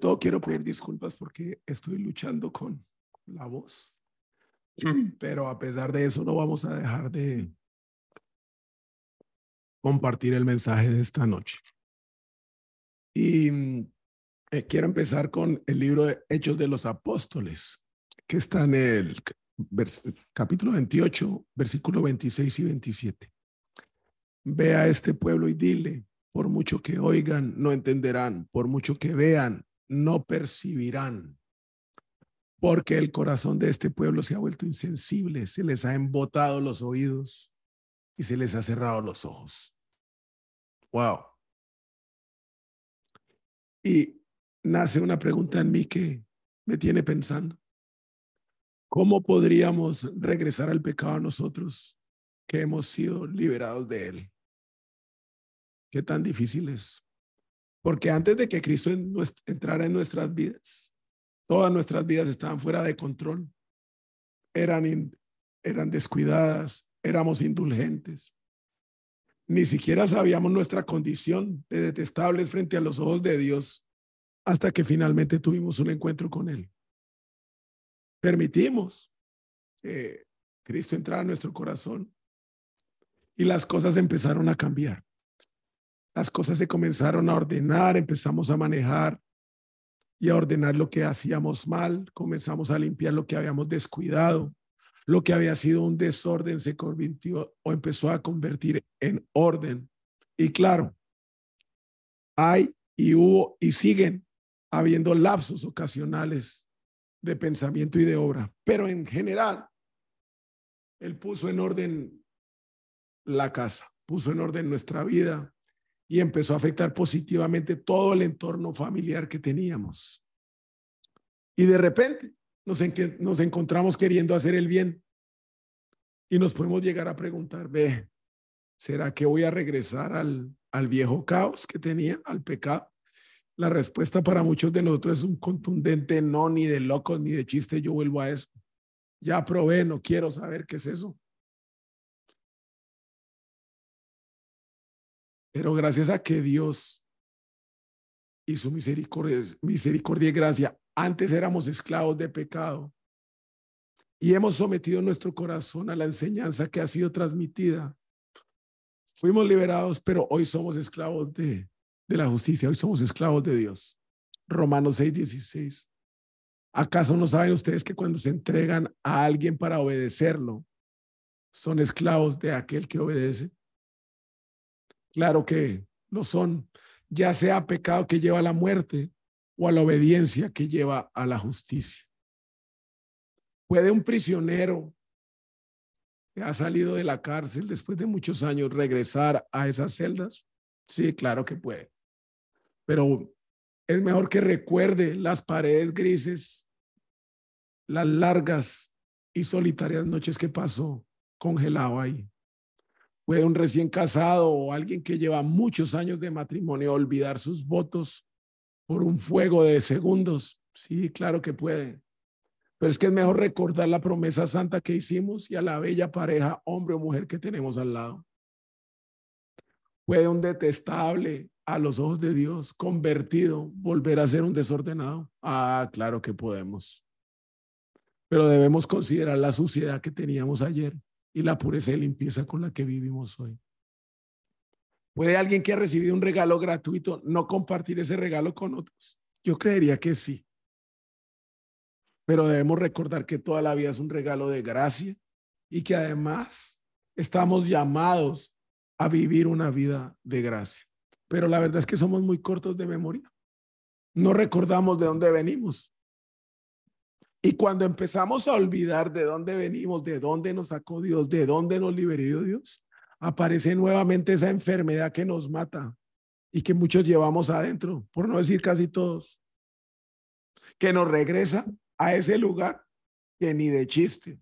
Todo, quiero pedir disculpas porque estoy luchando con la voz. Pero a pesar de eso, no vamos a dejar de compartir el mensaje de esta noche. Y mm, eh, quiero empezar con el libro de Hechos de los Apóstoles, que está en el capítulo 28, versículo 26 y 27. Ve a este pueblo y dile, por mucho que oigan, no entenderán, por mucho que vean, no percibirán, porque el corazón de este pueblo se ha vuelto insensible, se les ha embotado los oídos y se les ha cerrado los ojos. Wow. Y nace una pregunta en mí que me tiene pensando. ¿Cómo podríamos regresar al pecado a nosotros que hemos sido liberados de él? ¿Qué tan difícil es? Porque antes de que Cristo entrara en nuestras vidas, todas nuestras vidas estaban fuera de control. Eran, eran descuidadas, éramos indulgentes. Ni siquiera sabíamos nuestra condición de detestables frente a los ojos de Dios hasta que finalmente tuvimos un encuentro con Él. Permitimos que Cristo entrara en nuestro corazón y las cosas empezaron a cambiar las cosas se comenzaron a ordenar, empezamos a manejar y a ordenar lo que hacíamos mal, comenzamos a limpiar lo que habíamos descuidado, lo que había sido un desorden se convirtió o empezó a convertir en orden. Y claro, hay y hubo y siguen habiendo lapsos ocasionales de pensamiento y de obra, pero en general, Él puso en orden la casa, puso en orden nuestra vida, y empezó a afectar positivamente todo el entorno familiar que teníamos. Y de repente nos, encontramos queriendo hacer el bien y nos podemos llegar a preguntar, ve, ¿será que voy a regresar al, al viejo caos que tenía, al pecado? La respuesta para muchos de nosotros es un contundente no, ni de locos, ni de chiste, yo vuelvo a eso. Ya probé, no quiero saber qué es eso. Pero gracias a que Dios y su misericordia, misericordia y gracia, antes éramos esclavos de pecado y hemos sometido nuestro corazón a la enseñanza que ha sido transmitida. Fuimos liberados, pero hoy somos esclavos de, de la justicia, hoy somos esclavos de Dios. Romanos 6, 16. ¿Acaso no saben ustedes que cuando se entregan a alguien para obedecerlo, son esclavos de aquel que obedece? Claro que lo son, ya sea pecado que lleva a la muerte o a la obediencia que lleva a la justicia. ¿Puede un prisionero que ha salido de la cárcel después de muchos años regresar a esas celdas? Sí, claro que puede. Pero es mejor que recuerde las paredes grises, las largas y solitarias noches que pasó congelado ahí. ¿Puede un recién casado o alguien que lleva muchos años de matrimonio olvidar sus votos por un fuego de segundos? Sí, claro que puede. Pero es que es mejor recordar la promesa santa que hicimos y a la bella pareja, hombre o mujer que tenemos al lado. ¿Puede un detestable a los ojos de Dios, convertido, volver a ser un desordenado? Ah, claro que podemos. Pero debemos considerar la suciedad que teníamos ayer y la pureza y limpieza con la que vivimos hoy. ¿Puede alguien que ha recibido un regalo gratuito no compartir ese regalo con otros? Yo creería que sí. Pero debemos recordar que toda la vida es un regalo de gracia y que además estamos llamados a vivir una vida de gracia. Pero la verdad es que somos muy cortos de memoria. No recordamos de dónde venimos. Y cuando empezamos a olvidar de dónde venimos, de dónde nos sacó Dios, de dónde nos liberó Dios, aparece nuevamente esa enfermedad que nos mata, y que muchos llevamos adentro, por no decir casi todos, que nos regresa a ese lugar que ni de chiste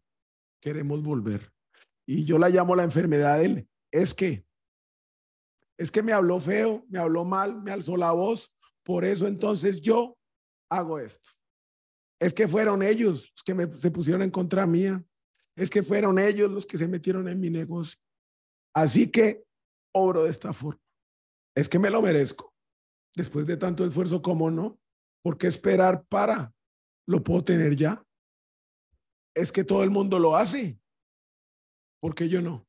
queremos volver. Y yo la llamo la enfermedad del es que es que me habló feo, me habló mal, me alzó la voz, por eso entonces yo hago esto. Es que fueron ellos los que me, se pusieron en contra mía. Es que fueron ellos los que se metieron en mi negocio. Así que obro de esta forma. Es que me lo merezco. Después de tanto esfuerzo, ¿cómo no? ¿Por qué esperar para? Lo puedo tener ya. Es que todo el mundo lo hace. ¿Por qué yo no?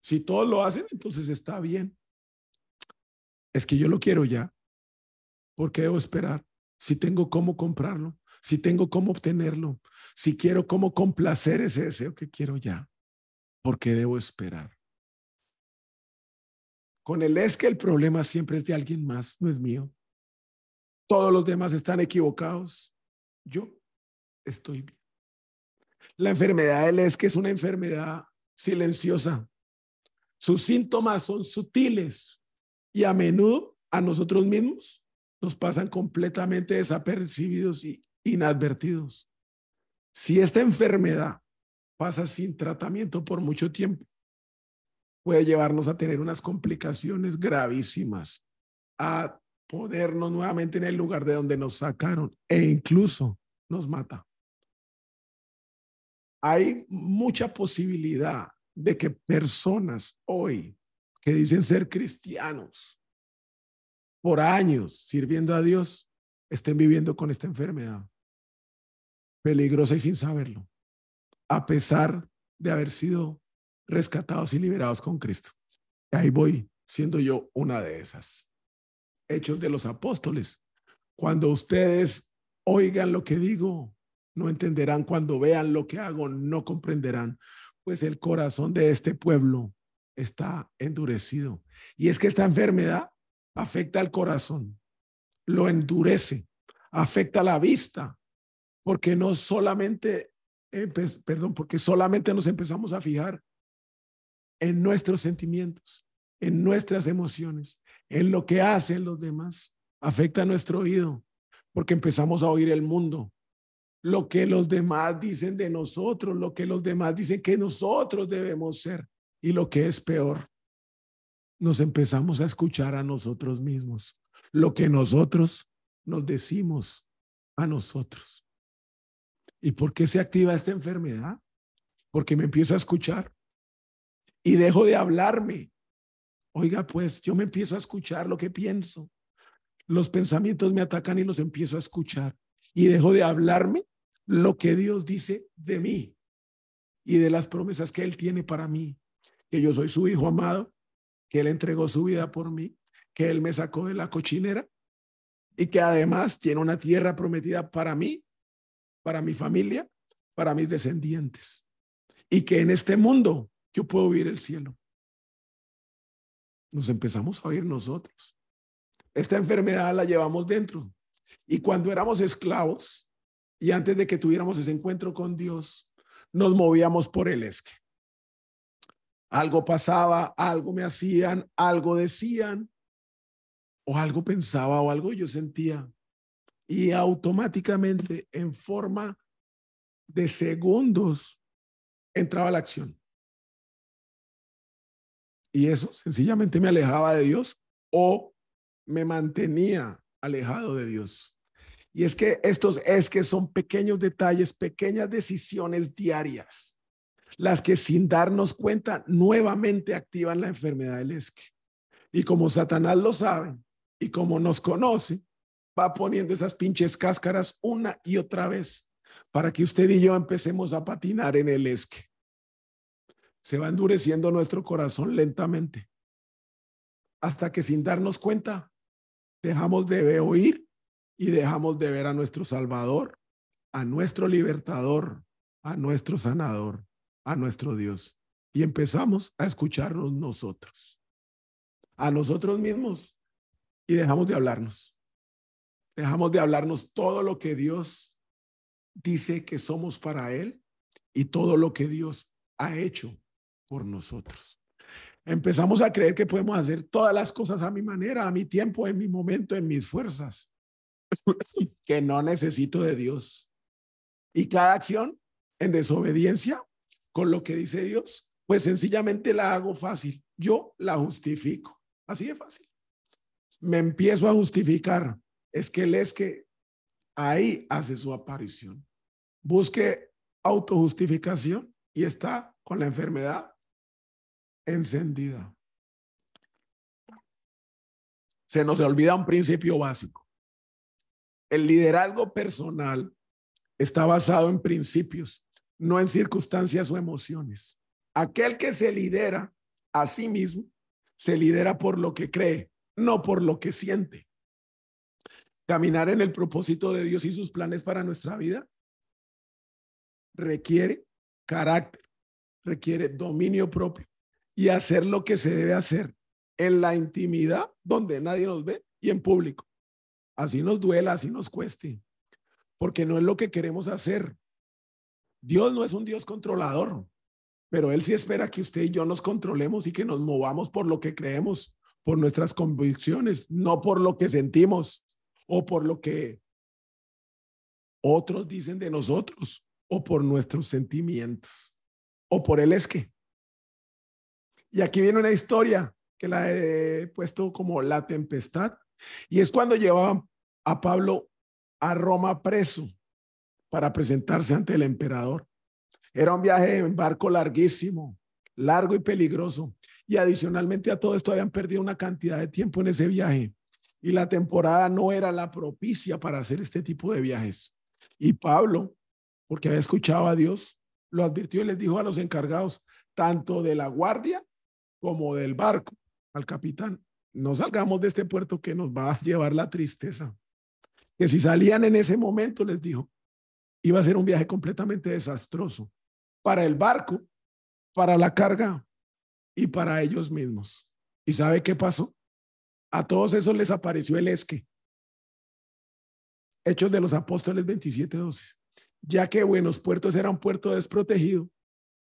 Si todos lo hacen, entonces está bien. Es que yo lo quiero ya. ¿Por qué debo esperar? Si tengo cómo comprarlo, si tengo cómo obtenerlo, si quiero cómo complacer ese deseo que quiero ya, ¿por qué debo esperar? Con el es que el problema siempre es de alguien más, no es mío. Todos los demás están equivocados. Yo estoy bien. La enfermedad del es que es una enfermedad silenciosa. Sus síntomas son sutiles y a menudo a nosotros mismos nos pasan completamente desapercibidos y inadvertidos. Si esta enfermedad pasa sin tratamiento por mucho tiempo, puede llevarnos a tener unas complicaciones gravísimas, a ponernos nuevamente en el lugar de donde nos sacaron e incluso nos mata. Hay mucha posibilidad de que personas hoy que dicen ser cristianos por años sirviendo a Dios estén viviendo con esta enfermedad peligrosa y sin saberlo, a pesar de haber sido rescatados y liberados con Cristo. Ahí voy siendo yo una de esas. Hechos de los apóstoles. Cuando ustedes oigan lo que digo, no entenderán. Cuando vean lo que hago, no comprenderán. Pues el corazón de este pueblo está endurecido. Y es que esta enfermedad afecta al corazón, lo endurece, afecta la vista, porque no solamente, perdón, porque solamente nos empezamos a fijar en nuestros sentimientos, en nuestras emociones, en lo que hacen los demás. Afecta nuestro oído, porque empezamos a oír el mundo, lo que los demás dicen de nosotros, lo que los demás dicen que nosotros debemos ser y lo que es peor, nos empezamos a escuchar a nosotros mismos, lo que nosotros nos decimos a nosotros. ¿Y por qué se activa esta enfermedad? Porque me empiezo a escuchar y dejo de hablarme. Oiga, pues yo me empiezo a escuchar lo que pienso. Los pensamientos me atacan y los empiezo a escuchar. Y dejo de hablarme lo que Dios dice de mí y de las promesas que Él tiene para mí. Que yo soy su hijo amado, que Él entregó su vida por mí, que Él me sacó de la cochinera y que además tiene una tierra prometida para mí, para mi familia, para mis descendientes. Y que en este mundo yo puedo oír el cielo. Nos empezamos a oír nosotros. Esta enfermedad la llevamos dentro. Y cuando éramos esclavos y antes de que tuviéramos ese encuentro con Dios, nos movíamos por el esque. Algo pasaba, algo me hacían, algo decían, o algo pensaba o algo yo sentía. Y automáticamente, en forma de segundos, entraba la acción. Y eso sencillamente me alejaba de Dios o me mantenía alejado de Dios. Y es que estos es que son pequeños detalles, pequeñas decisiones diarias, las que sin darnos cuenta nuevamente activan la enfermedad del esque. Y como Satanás lo sabe y como nos conoce, va poniendo esas pinches cáscaras una y otra vez para que usted y yo empecemos a patinar en el esque se va endureciendo nuestro corazón lentamente, hasta que sin darnos cuenta, dejamos de oír y dejamos de ver a nuestro Salvador, a nuestro libertador, a nuestro sanador, a nuestro Dios. Y empezamos a escucharnos nosotros, a nosotros mismos, y dejamos de hablarnos. Dejamos de hablarnos todo lo que Dios dice que somos para Él y todo lo que Dios ha hecho por nosotros. Empezamos a creer que podemos hacer todas las cosas a mi manera, a mi tiempo, en mi momento, en mis fuerzas, que no necesito de Dios. Y cada acción en desobediencia con lo que dice Dios, pues sencillamente la hago fácil. Yo la justifico. Así de fácil. Me empiezo a justificar. Es que él es que ahí hace su aparición. Busque autojustificación y está con la enfermedad encendida. Se nos olvida un principio básico. El liderazgo personal está basado en principios, no en circunstancias o emociones. Aquel que se lidera a sí mismo, se lidera por lo que cree, no por lo que siente. Caminar en el propósito de Dios y sus planes para nuestra vida requiere carácter, requiere dominio propio y hacer lo que se debe hacer en la intimidad donde nadie nos ve y en público. Así nos duela, así nos cueste, porque no es lo que queremos hacer. Dios no es un Dios controlador, pero Él sí espera que usted y yo nos controlemos y que nos movamos por lo que creemos, por nuestras convicciones, no por lo que sentimos o por lo que otros dicen de nosotros o por nuestros sentimientos o por el es que. Y aquí viene una historia que la he puesto como la tempestad y es cuando llevaban a Pablo a Roma preso para presentarse ante el emperador. Era un viaje en barco larguísimo, largo y peligroso. Y adicionalmente a todo esto habían perdido una cantidad de tiempo en ese viaje. Y la temporada no era la propicia para hacer este tipo de viajes. Y Pablo, porque había escuchado a Dios, lo advirtió y les dijo a los encargados, tanto de la guardia como del barco, al capitán, no salgamos de este puerto que nos va a llevar la tristeza. Que si salían en ese momento, les dijo, iba a ser un viaje completamente desastroso para el barco, para la carga y para ellos mismos. ¿Y sabe qué pasó? A todos esos les apareció el esque. Hechos de los Apóstoles 27:12. Ya que Buenos Puertos era un puerto desprotegido,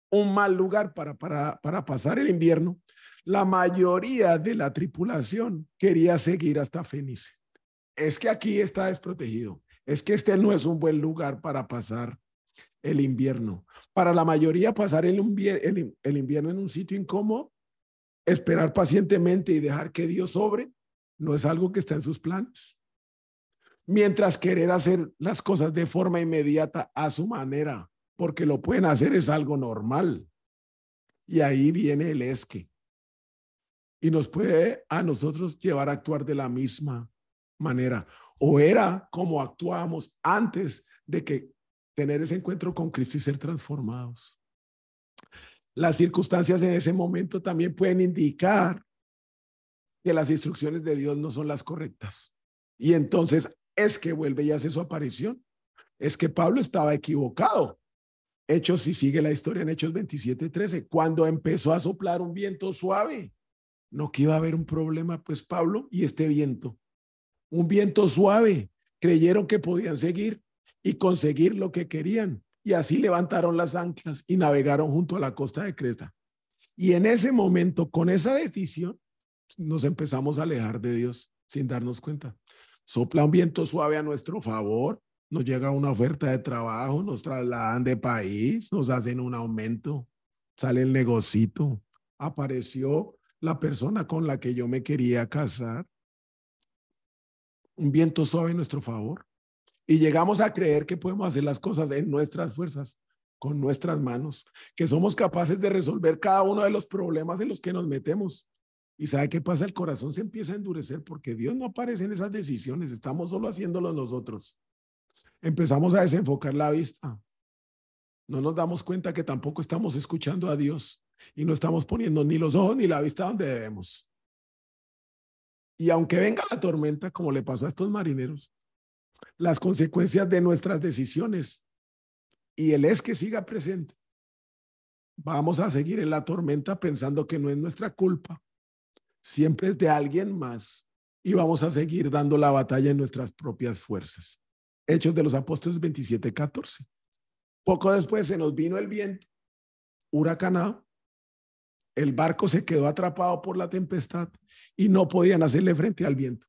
un mal lugar para, para, para pasar el invierno, la mayoría de la tripulación quería seguir hasta Fenice. Es que aquí está desprotegido. Es que este no es un buen lugar para pasar el invierno. Para la mayoría, pasar el, el, invierno en un sitio incómodo, esperar pacientemente y dejar que Dios sobre, no es algo que está en sus planes. Mientras querer hacer las cosas de forma inmediata a su manera, porque lo pueden hacer, es algo normal. Y ahí viene el esque. Y nos puede a nosotros llevar a actuar de la misma manera. O era como actuábamos antes de que tener ese encuentro con Cristo y ser transformados. Las circunstancias en ese momento también pueden indicar que las instrucciones de Dios no son las correctas. Y entonces es que vuelve y hace su aparición. Es que Pablo estaba equivocado. Hechos, si sigue la historia en Hechos 27, 13, cuando empezó a soplar un viento suave, no que iba a haber un problema, pues Pablo y este viento, un viento suave, creyeron que podían seguir y conseguir lo que querían. Y así levantaron las anclas y navegaron junto a la costa de Creta. Y en ese momento, con esa decisión, nos empezamos a alejar de Dios sin darnos cuenta. Sopla un viento suave a nuestro favor, nos llega una oferta de trabajo, nos trasladan de país, nos hacen un aumento, sale el negocito, apareció la persona con la que yo me quería casar. Un viento suave en nuestro favor. Y llegamos a creer que podemos hacer las cosas en nuestras fuerzas, con nuestras manos, que somos capaces de resolver cada uno de los problemas en los que nos metemos. Y sabe qué pasa, el corazón se empieza a endurecer porque Dios no aparece en esas decisiones, estamos solo haciéndolo nosotros. Empezamos a desenfocar la vista. No nos damos cuenta que tampoco estamos escuchando a Dios y no estamos poniendo ni los ojos ni la vista donde debemos. Y aunque venga la tormenta, como le pasó a estos marineros, las consecuencias de nuestras decisiones y el es que siga presente. Vamos a seguir en la tormenta pensando que no es nuestra culpa, siempre es de alguien más y vamos a seguir dando la batalla en nuestras propias fuerzas. Hechos de los Apóstoles 27, 14. Poco después se nos vino el viento huracanado el barco se quedó atrapado por la tempestad y no podían hacerle frente al viento.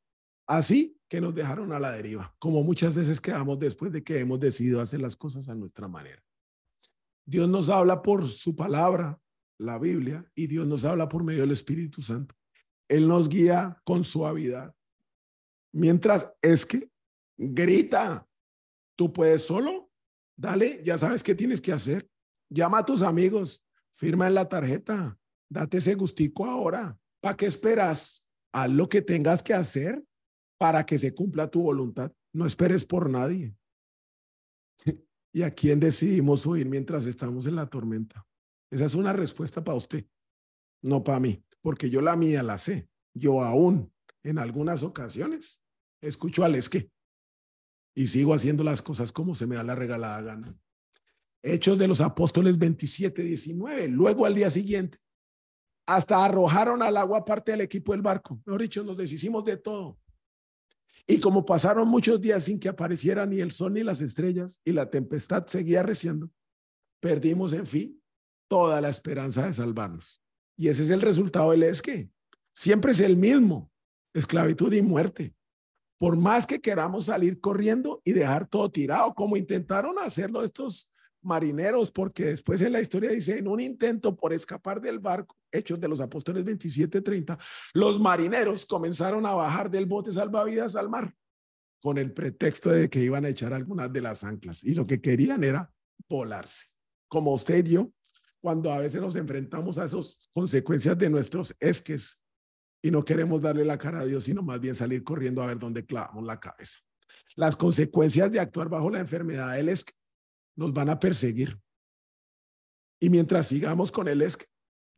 Así que nos dejaron a la deriva, como muchas veces quedamos después de que hemos decidido hacer las cosas a nuestra manera. Dios nos habla por su palabra, la Biblia, y Dios nos habla por medio del Espíritu Santo. Él nos guía con suavidad. Mientras es que grita, tú puedes solo, dale, ya sabes qué tienes que hacer. Llama a tus amigos, firma en la tarjeta, date ese gustico ahora. ¿Para qué esperas? Haz lo que tengas que hacer para que se cumpla tu voluntad. No esperes por nadie. ¿Y a quién decidimos oír mientras estamos en la tormenta? Esa es una respuesta para usted, no para mí, porque yo la mía la sé. Yo aún en algunas ocasiones escucho al esque y sigo haciendo las cosas como se me da la regalada gana. Hechos de los Apóstoles 27, 19. Luego al día siguiente, hasta arrojaron al agua parte del equipo del barco. Mejor dicho, nos deshicimos de todo. Y como pasaron muchos días sin que apareciera ni el sol ni las estrellas y la tempestad seguía reciendo, perdimos en fin toda la esperanza de salvarnos. Y ese es el resultado del esque. Siempre es el mismo, esclavitud y muerte. Por más que queramos salir corriendo y dejar todo tirado, como intentaron hacerlo estos marineros, porque después en la historia dice, en un intento por escapar del barco, Hechos de los Apóstoles 27-30, los marineros comenzaron a bajar del bote salvavidas al mar con el pretexto de que iban a echar algunas de las anclas y lo que querían era volarse. Como usted y yo, cuando a veces nos enfrentamos a esas consecuencias de nuestros esques y no queremos darle la cara a Dios, sino más bien salir corriendo a ver dónde clavamos la cabeza. Las consecuencias de actuar bajo la enfermedad del esque nos van a perseguir. Y mientras sigamos con el ESC,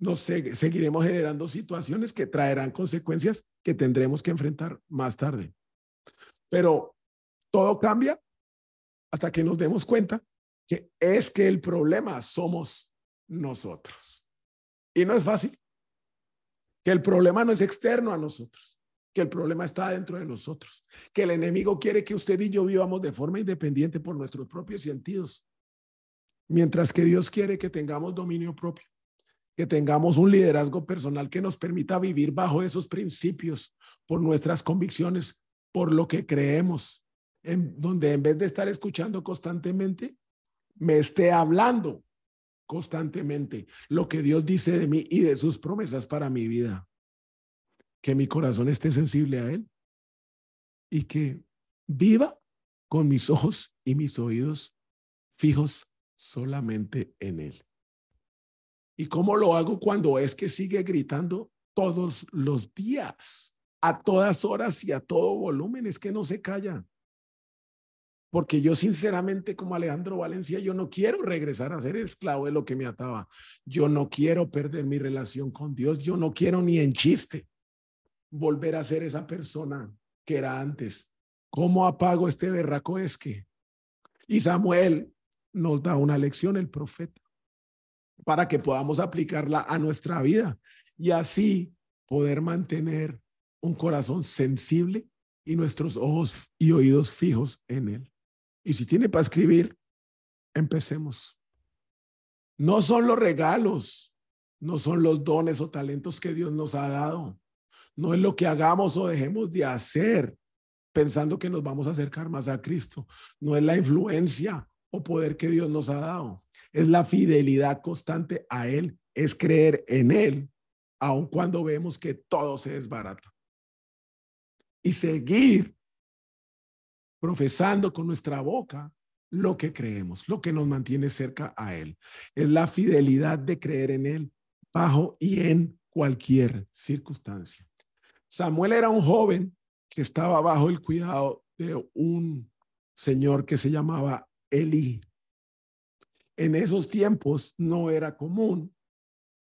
nos seguiremos generando situaciones que traerán consecuencias que tendremos que enfrentar más tarde. Pero todo cambia hasta que nos demos cuenta que es que el problema somos nosotros. Y no es fácil. Que el problema no es externo a nosotros, que el problema está dentro de nosotros, que el enemigo quiere que usted y yo vivamos de forma independiente por nuestros propios sentidos, Mientras que Dios quiere que tengamos dominio propio, que tengamos un liderazgo personal que nos permita vivir bajo esos principios, por nuestras convicciones, por lo que creemos, en donde en vez de estar escuchando constantemente, me esté hablando constantemente lo que Dios dice de mí y de sus promesas para mi vida. Que mi corazón esté sensible a Él y que viva con mis ojos y mis oídos fijos solamente en Él. ¿Y cómo lo hago cuando es que sigue gritando todos los días, a todas horas y a todo volumen? Es que no se calla. Porque yo sinceramente como Alejandro Valencia, yo no quiero regresar a ser esclavo de lo que me ataba. Yo no quiero perder mi relación con Dios. Yo no quiero ni en chiste volver a ser esa persona que era antes. ¿Cómo apago este berraco es que? Y Samuel nos da una lección el profeta para que podamos aplicarla a nuestra vida y así poder mantener un corazón sensible y nuestros ojos y oídos fijos en él. Y si tiene para escribir, empecemos. No son los regalos, no son los dones o talentos que Dios nos ha dado. No es lo que hagamos o dejemos de hacer pensando que nos vamos a acercar más a Cristo. No es la influencia o poder que Dios nos ha dado. Es la fidelidad constante a Él, es creer en Él, aun cuando vemos que todo se desbarata. Y seguir profesando con nuestra boca lo que creemos, lo que nos mantiene cerca a Él. Es la fidelidad de creer en Él bajo y en cualquier circunstancia. Samuel era un joven que estaba bajo el cuidado de un señor que se llamaba Elí. En esos tiempos no era común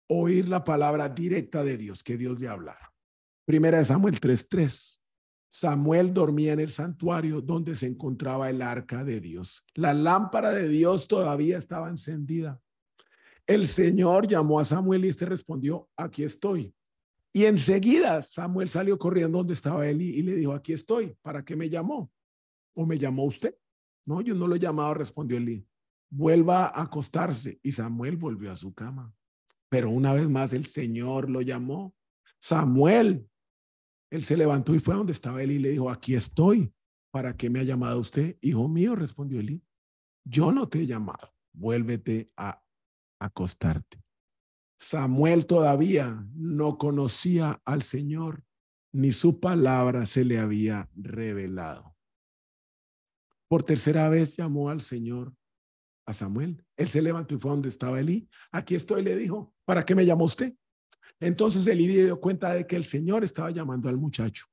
oír la palabra directa de Dios, que Dios le hablara. Primera de Samuel 3:3. Samuel dormía en el santuario donde se encontraba el arca de Dios. La lámpara de Dios todavía estaba encendida. El Señor llamó a Samuel y este respondió, aquí estoy. Y enseguida Samuel salió corriendo donde estaba él y, le dijo, aquí estoy. ¿Para qué me llamó? ¿O me llamó usted? No, yo no lo he llamado, respondió Elí. Vuelva a acostarse. Y Samuel volvió a su cama. Pero una vez más el Señor lo llamó. Samuel. Él se levantó y fue a donde estaba él y le dijo, aquí estoy. ¿Para qué me ha llamado usted? Hijo mío, respondió Eli. Yo no te he llamado. Vuélvete a acostarte. Samuel todavía no conocía al Señor, ni su palabra se le había revelado. Por tercera vez llamó al Señor a Samuel. Él se levantó y fue donde estaba Elí. Aquí estoy, le dijo, ¿para qué me llamó usted? Entonces Elí dio cuenta de que el Señor estaba llamando al muchacho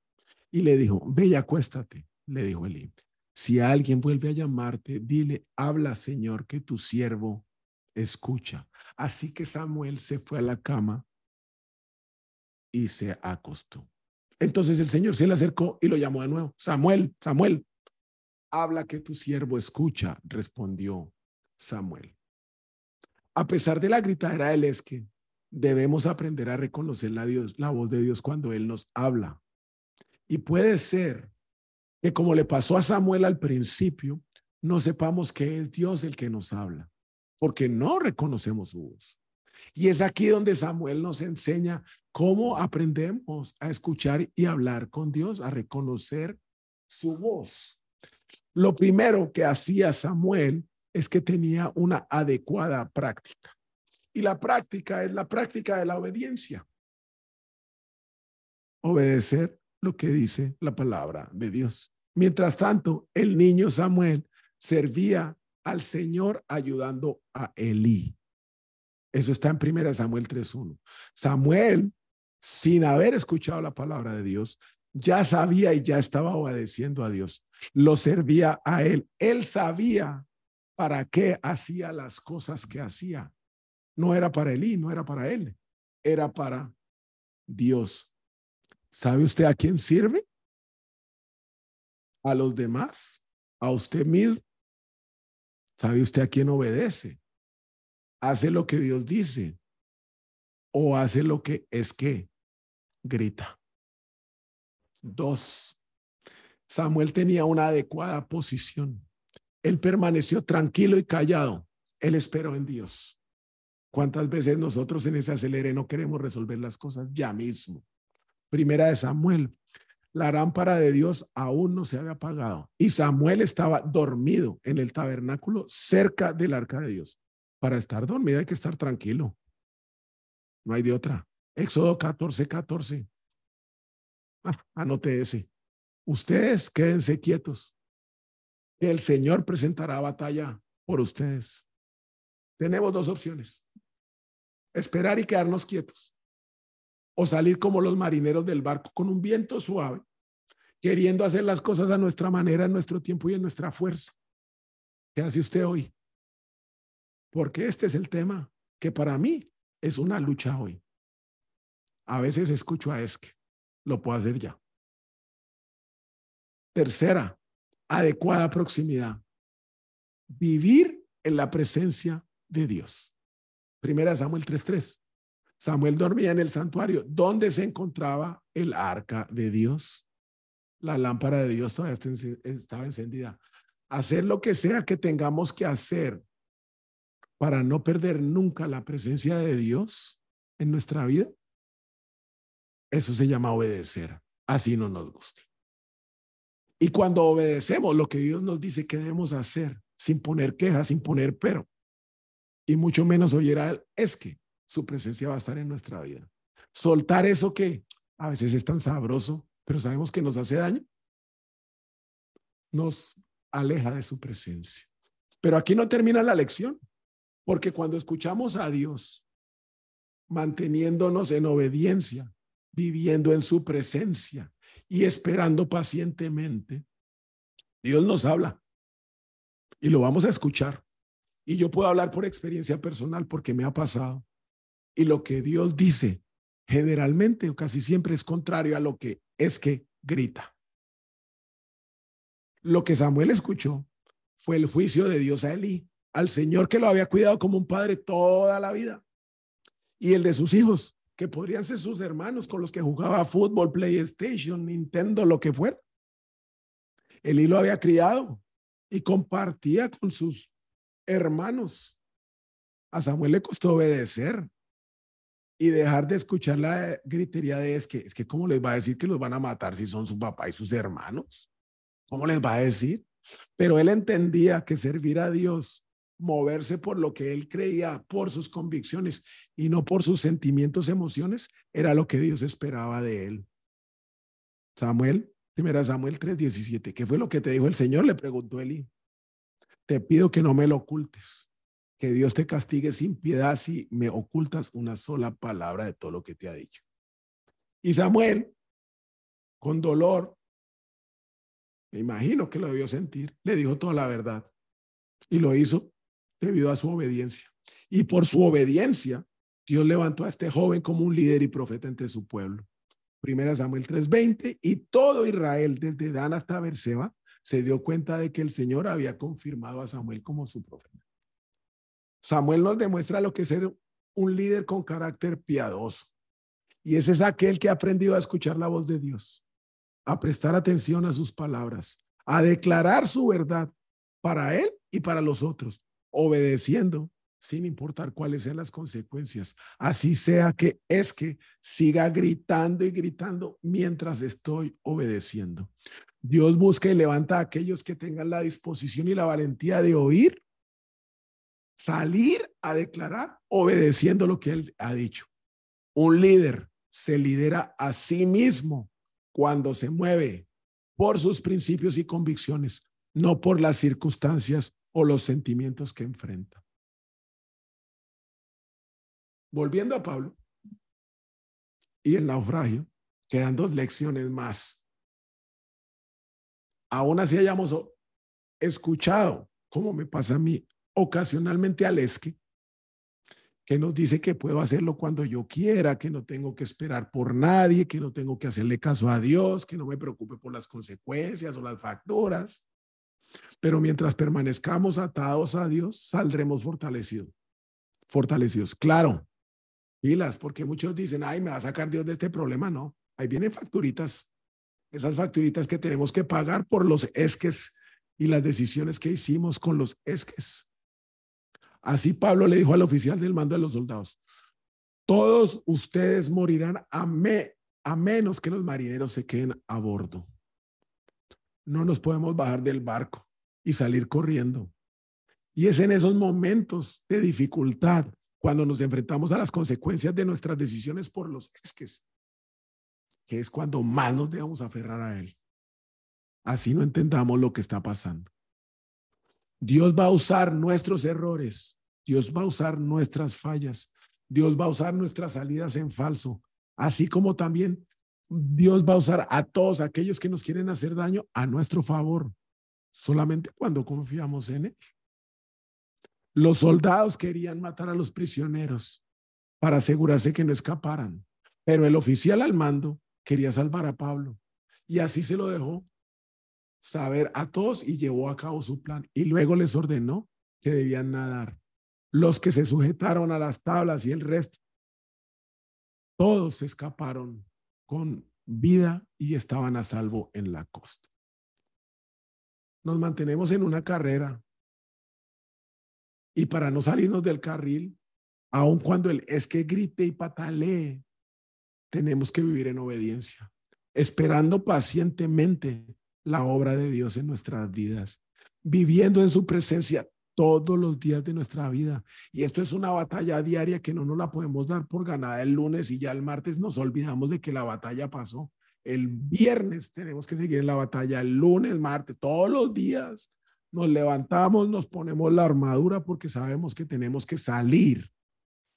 y le dijo, ve y acuéstate, le dijo Elí. Si alguien vuelve a llamarte, dile, habla Señor, que tu siervo escucha. Así que Samuel se fue a la cama y se acostó. Entonces el Señor se le acercó y lo llamó de nuevo. Samuel, Samuel, habla que tu siervo escucha, respondió Samuel. A pesar de la gritadera del esque, debemos aprender a reconocer la, Dios, la voz de Dios cuando Él nos habla. Y puede ser que como le pasó a Samuel al principio, no sepamos que es Dios el que nos habla, porque no reconocemos su voz. Y es aquí donde Samuel nos enseña cómo aprendemos a escuchar y hablar con Dios, a reconocer su voz. Lo primero que hacía Samuel es que tenía una adecuada práctica. Y la práctica es la práctica de la obediencia. Obedecer lo que dice la palabra de Dios. Mientras tanto, el niño Samuel servía al Señor ayudando a Elí. Eso está en 1 Samuel 3.1. Samuel, sin haber escuchado la palabra de Dios, ya sabía y ya estaba obedeciendo a Dios. Lo servía a él. Él sabía para qué hacía las cosas que hacía. No era para Elí, no era para él, era para Dios. ¿Sabe usted a quién sirve? A los demás, a usted mismo. ¿Sabe usted a quién obedece? ¿Hace lo que Dios dice? ¿O hace lo que es que grita? Dos, Samuel tenía una adecuada posición. Él permaneció tranquilo y callado. Él esperó en Dios. ¿Cuántas veces nosotros en ese acelere no queremos resolver las cosas ya mismo? Primera de Samuel, la lámpara de Dios aún no se había apagado y Samuel estaba dormido en el tabernáculo cerca del arca de Dios. Para estar dormido hay que estar tranquilo. No hay de otra. Éxodo 14, 14. Ah, anote ese. Ustedes quédense quietos. Que el Señor presentará batalla por ustedes. Tenemos dos opciones. Esperar y quedarnos quietos. O salir como los marineros del barco con un viento suave, queriendo hacer las cosas a nuestra manera, en nuestro tiempo y en nuestra fuerza. ¿Qué hace usted hoy? Porque este es el tema que para mí es una lucha hoy. A veces escucho a Esque lo puedo hacer ya. Tercera, adecuada proximidad. Vivir en la presencia de Dios. Primera Samuel 3:3. Samuel dormía en el santuario donde se encontraba el arca de Dios. La lámpara de Dios todavía estaba encendida. Hacer lo que sea que tengamos que hacer para no perder nunca la presencia de Dios en nuestra vida eso se llama obedecer, así no nos guste. Y cuando obedecemos lo que Dios nos dice que debemos hacer, sin poner quejas, sin poner pero, y mucho menos oír a Él, es que su presencia va a estar en nuestra vida. Soltar eso que a veces es tan sabroso, pero sabemos que nos hace daño, nos aleja de su presencia. Pero aquí no termina la lección, porque cuando escuchamos a Dios, manteniéndonos en obediencia, viviendo en su presencia y esperando pacientemente, Dios nos habla y lo vamos a escuchar. Y yo puedo hablar por experiencia personal porque me ha pasado. Y lo que Dios dice generalmente o casi siempre es contrario a lo que es que grita. Lo que Samuel escuchó fue el juicio de Dios a Elí, al Señor que lo había cuidado como un padre toda la vida, y el de sus hijos, que podrían ser sus hermanos con los que jugaba fútbol, PlayStation, Nintendo, lo que fuera. Elí lo había criado y compartía con sus hermanos. A Samuel le costó obedecer. y dejar de escuchar la gritería de es que, es que, ¿cómo les va a decir que los van a matar si son su papá y sus hermanos? ¿Cómo les va a decir? Pero él entendía que servir a Dios, moverse por lo que él creía, por sus convicciones y no por sus sentimientos, emociones, era lo que Dios esperaba de él. Samuel, primera Samuel 3:17, ¿qué fue lo que te dijo el Señor? Le preguntó Eli. Te pido que no me lo ocultes que Dios te castigue sin piedad si me ocultas una sola palabra de todo lo que te ha dicho. Y Samuel, con dolor, me imagino que lo debió sentir, le dijo toda la verdad. Y lo hizo debido a su obediencia. Y por su obediencia, Dios levantó a este joven como un líder y profeta entre su pueblo. Primera Samuel 3:20 y todo Israel, desde Dan hasta Berseba, se dio cuenta de que el Señor había confirmado a Samuel como su profeta. Samuel nos demuestra lo que es ser un líder con carácter piadoso. Y ese es aquel que ha aprendido a escuchar la voz de Dios, a prestar atención a sus palabras, a declarar su verdad para él y para los otros, obedeciendo sin importar cuáles sean las consecuencias. Así sea que es que siga gritando y gritando mientras estoy obedeciendo. Dios busca y levanta a aquellos que tengan la disposición y la valentía de oír salir a declarar obedeciendo lo que él ha dicho. Un líder se lidera a sí mismo cuando se mueve por sus principios y convicciones, no por las circunstancias o los sentimientos que enfrenta. Volviendo a Pablo y el naufragio, quedan dos lecciones más. Aún así hayamos escuchado, como me pasa a mí, ocasionalmente al esque, que nos dice que puedo hacerlo cuando yo quiera, que no tengo que esperar por nadie, que no tengo que hacerle caso a Dios, que no me preocupe por las consecuencias o las facturas. Pero mientras permanezcamos atados a Dios, saldremos fortalecidos. Fortalecidos. Claro, pilas, porque muchos dicen, ay, me va a sacar Dios de este problema. No, ahí vienen facturitas. Esas facturitas que tenemos que pagar por los esques y las decisiones que hicimos con los esques. Así Pablo le dijo al oficial del mando de los soldados, todos ustedes morirán a, a menos que los marineros se queden a bordo. No nos podemos bajar del barco y salir corriendo. Y es en esos momentos de dificultad cuando nos enfrentamos a las consecuencias de nuestras decisiones por los esques, que es cuando más nos debemos aferrar a Él. Así no entendamos lo que está pasando. Dios va a usar nuestros errores Dios va a usar nuestras fallas, Dios va a usar nuestras salidas en falso, así como también Dios va a usar a todos aquellos que nos quieren hacer daño a nuestro favor, solamente cuando confiamos en Él. Los soldados querían matar a los prisioneros para asegurarse que no escaparan, pero el oficial al mando quería salvar a Pablo y así se lo dejó saber a todos y llevó a cabo su plan y luego les ordenó que debían nadar. Los que se sujetaron a las tablas y el resto, todos escaparon con vida y estaban a salvo en la costa. Nos mantenemos en una carrera y para no salirnos del carril, aun cuando el es que grite y patalee, tenemos que vivir en obediencia, esperando pacientemente la obra de Dios en nuestras vidas, viviendo en su presencia todos los días de nuestra vida. Y esto es una batalla diaria que no nos la podemos dar por ganada el lunes y ya el martes nos olvidamos de que la batalla pasó. El viernes tenemos que seguir en la batalla, el lunes, martes, todos los días. Nos levantamos, nos ponemos la armadura porque sabemos que tenemos que salir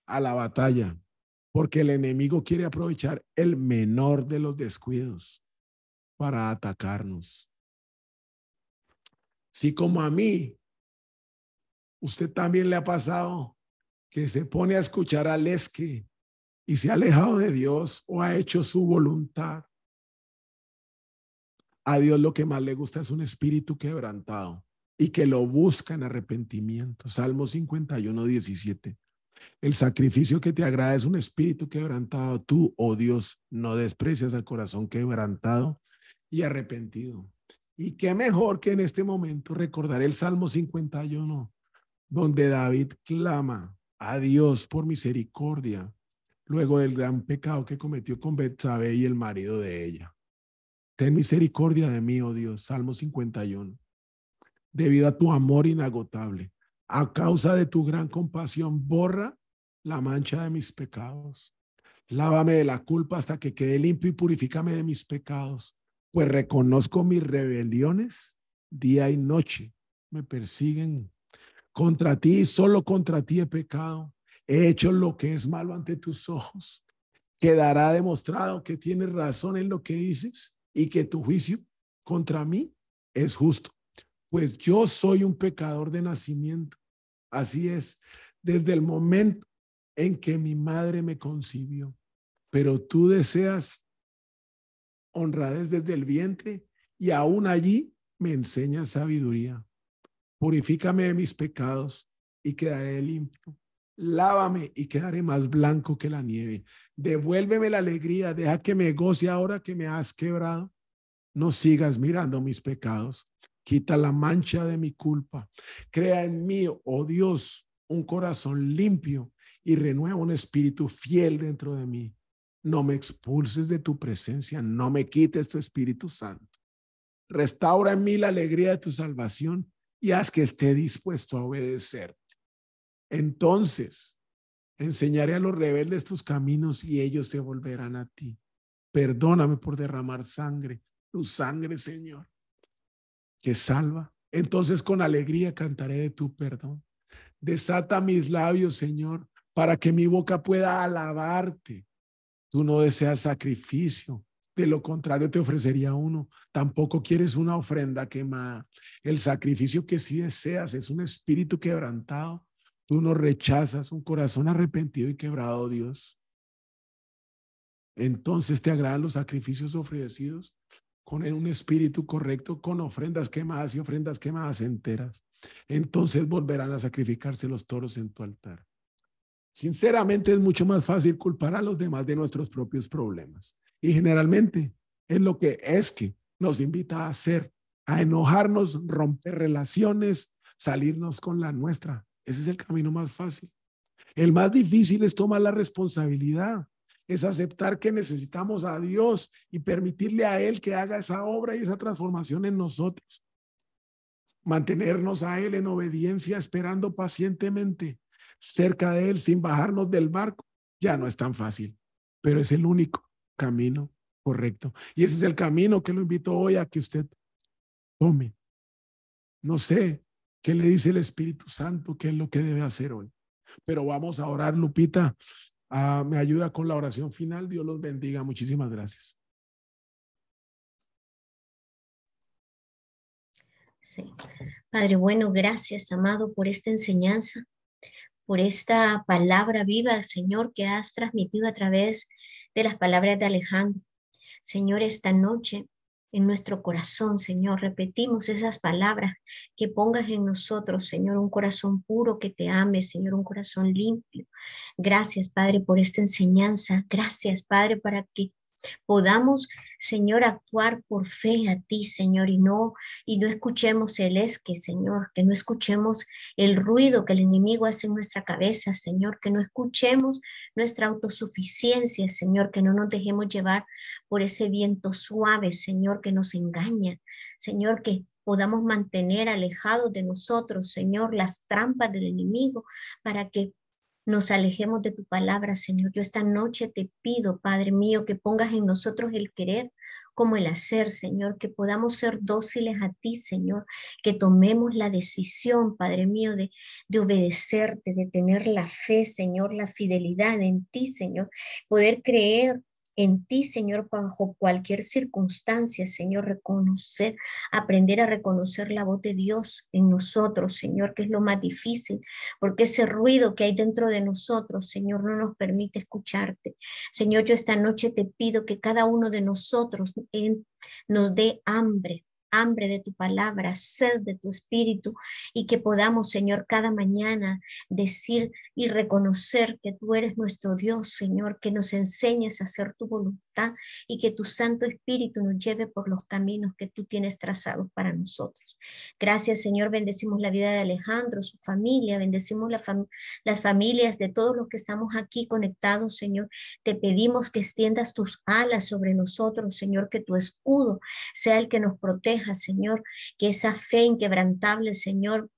a la batalla, porque el enemigo quiere aprovechar el menor de los descuidos para atacarnos. Si como a mí ¿Usted también le ha pasado que se pone a escuchar al esque y se ha alejado de Dios o ha hecho su voluntad? A Dios lo que más le gusta es un espíritu quebrantado y que lo busca en arrepentimiento. Salmo 51, 17. El sacrificio que te agrada es un espíritu quebrantado. Tú, oh Dios, no desprecias al corazón quebrantado y arrepentido. Y qué mejor que en este momento recordar el Salmo 51, donde David clama a Dios por misericordia, luego del gran pecado que cometió con Betsabé y el marido de ella. Ten misericordia de mí, oh Dios. Salmo 51. Debido a tu amor inagotable, a causa de tu gran compasión, borra la mancha de mis pecados. Lávame de la culpa hasta que quede limpio y purifícame de mis pecados, pues reconozco mis rebeliones día y noche. Me persiguen contra ti, solo contra ti he pecado. He hecho lo que es malo ante tus ojos. Quedará demostrado que tienes razón en lo que dices y que tu juicio contra mí es justo. Pues yo soy un pecador de nacimiento. Así es, desde el momento en que mi madre me concibió. Pero tú deseas honradez desde el vientre y aún allí me enseñas sabiduría. Purifícame de mis pecados y quedaré limpio. Lávame y quedaré más blanco que la nieve. Devuélveme la alegría. Deja que me goce ahora que me has quebrado. No sigas mirando mis pecados. Quita la mancha de mi culpa. Crea en mí, oh Dios, un corazón limpio y renueva un espíritu fiel dentro de mí. No me expulses de tu presencia. No me quites tu Espíritu Santo. Restaura en mí la alegría de tu salvación y haz que esté dispuesto a obedecerte. Entonces enseñaré a los rebeldes tus caminos y ellos se volverán a ti. Perdóname por derramar sangre, tu sangre, Señor, que salva. Entonces con alegría cantaré de tu perdón. Desata mis labios, Señor, para que mi boca pueda alabarte. Tú no deseas sacrificio, de lo contrario, te ofrecería uno. Tampoco quieres una ofrenda quemada. El sacrificio que sí deseas es un espíritu quebrantado. Tú no rechazas un corazón arrepentido y quebrado, Dios. Entonces te agradan los sacrificios ofrecidos con un espíritu correcto, con ofrendas quemadas y ofrendas quemadas enteras. Entonces volverán a sacrificarse los toros en tu altar. Sinceramente es mucho más fácil culpar a los demás de nuestros propios problemas. Y generalmente es lo que es que nos invita a hacer, a enojarnos, romper relaciones, salirnos con la nuestra. Ese es el camino más fácil. El más difícil es tomar la responsabilidad, es aceptar que necesitamos a Dios y permitirle a Él que haga esa obra y esa transformación en nosotros. Mantenernos a Él en obediencia, esperando pacientemente cerca de Él sin bajarnos del barco, ya no es tan fácil, pero es el único camino correcto. Y ese es el camino que lo invito hoy a que usted tome. No sé qué le dice el Espíritu Santo, qué es lo que debe hacer hoy. Pero vamos a orar, Lupita. Ah, me ayuda con la oración final. Dios los bendiga. Muchísimas gracias. Sí. Padre bueno, gracias, amado, por esta enseñanza, por esta palabra viva, Señor, que has transmitido a través de las palabras de Alejandro. Señor, esta noche en nuestro corazón, Señor, repetimos esas palabras que pongas en nosotros, Señor, un corazón puro que te ame, Señor, un corazón limpio. Gracias, Padre, por esta enseñanza. Gracias, Padre, para que podamos, Señor, actuar por fe a ti, Señor, y no y no escuchemos el esque, Señor, que no escuchemos el ruido que el enemigo hace en nuestra cabeza, Señor, que no escuchemos nuestra autosuficiencia, Señor, que no nos dejemos llevar por ese viento suave, Señor, que nos engaña, Señor, que podamos mantener alejados de nosotros, Señor, las trampas del enemigo, para que nos alejemos de tu palabra, Señor. Yo esta noche te pido, Padre mío, que pongas en nosotros el querer como el hacer, Señor, que podamos ser dóciles a ti, Señor, que tomemos la decisión, Padre mío, de, de obedecerte, de tener la fe, Señor, la fidelidad en ti, Señor, poder creer en ti, Señor, bajo cualquier circunstancia, Señor, reconocer, aprender a reconocer la voz de Dios en nosotros, Señor, que es lo más difícil, porque ese ruido que hay dentro de nosotros, Señor, no nos permite escucharte. Señor, yo esta noche te pido que cada uno de nosotros nos dé hambre hambre de tu palabra, sed de tu espíritu y que podamos, Señor, cada mañana decir y reconocer que tú eres nuestro Dios, Señor, que nos enseñes a hacer tu voluntad y que tu Santo Espíritu nos lleve por los caminos que tú tienes trazados para nosotros. Gracias, Señor, bendecimos la vida de Alejandro, su familia, bendecimos las familias de todos los que estamos aquí conectados, Señor. Te pedimos que extiendas tus alas sobre nosotros, Señor, que tu escudo sea el que nos proteja, Señor, que esa fe inquebrantable, Señor,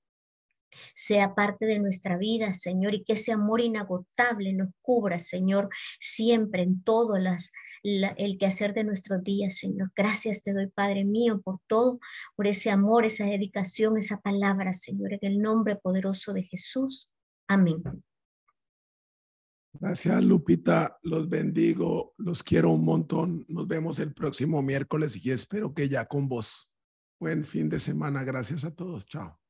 sea parte de nuestra vida, Señor, y que ese amor inagotable nos cubra, Señor, siempre en todo las, el quehacer de nuestros días, Señor. Gracias te doy, Padre mío, por todo, por ese amor, esa dedicación, esa palabra, Señor, en el nombre poderoso de Jesús. Amén. Gracias, Lupita. Los bendigo, los quiero un montón. Nos vemos el próximo miércoles y espero que ya con vos. Buen fin de semana. Gracias a todos. Chao.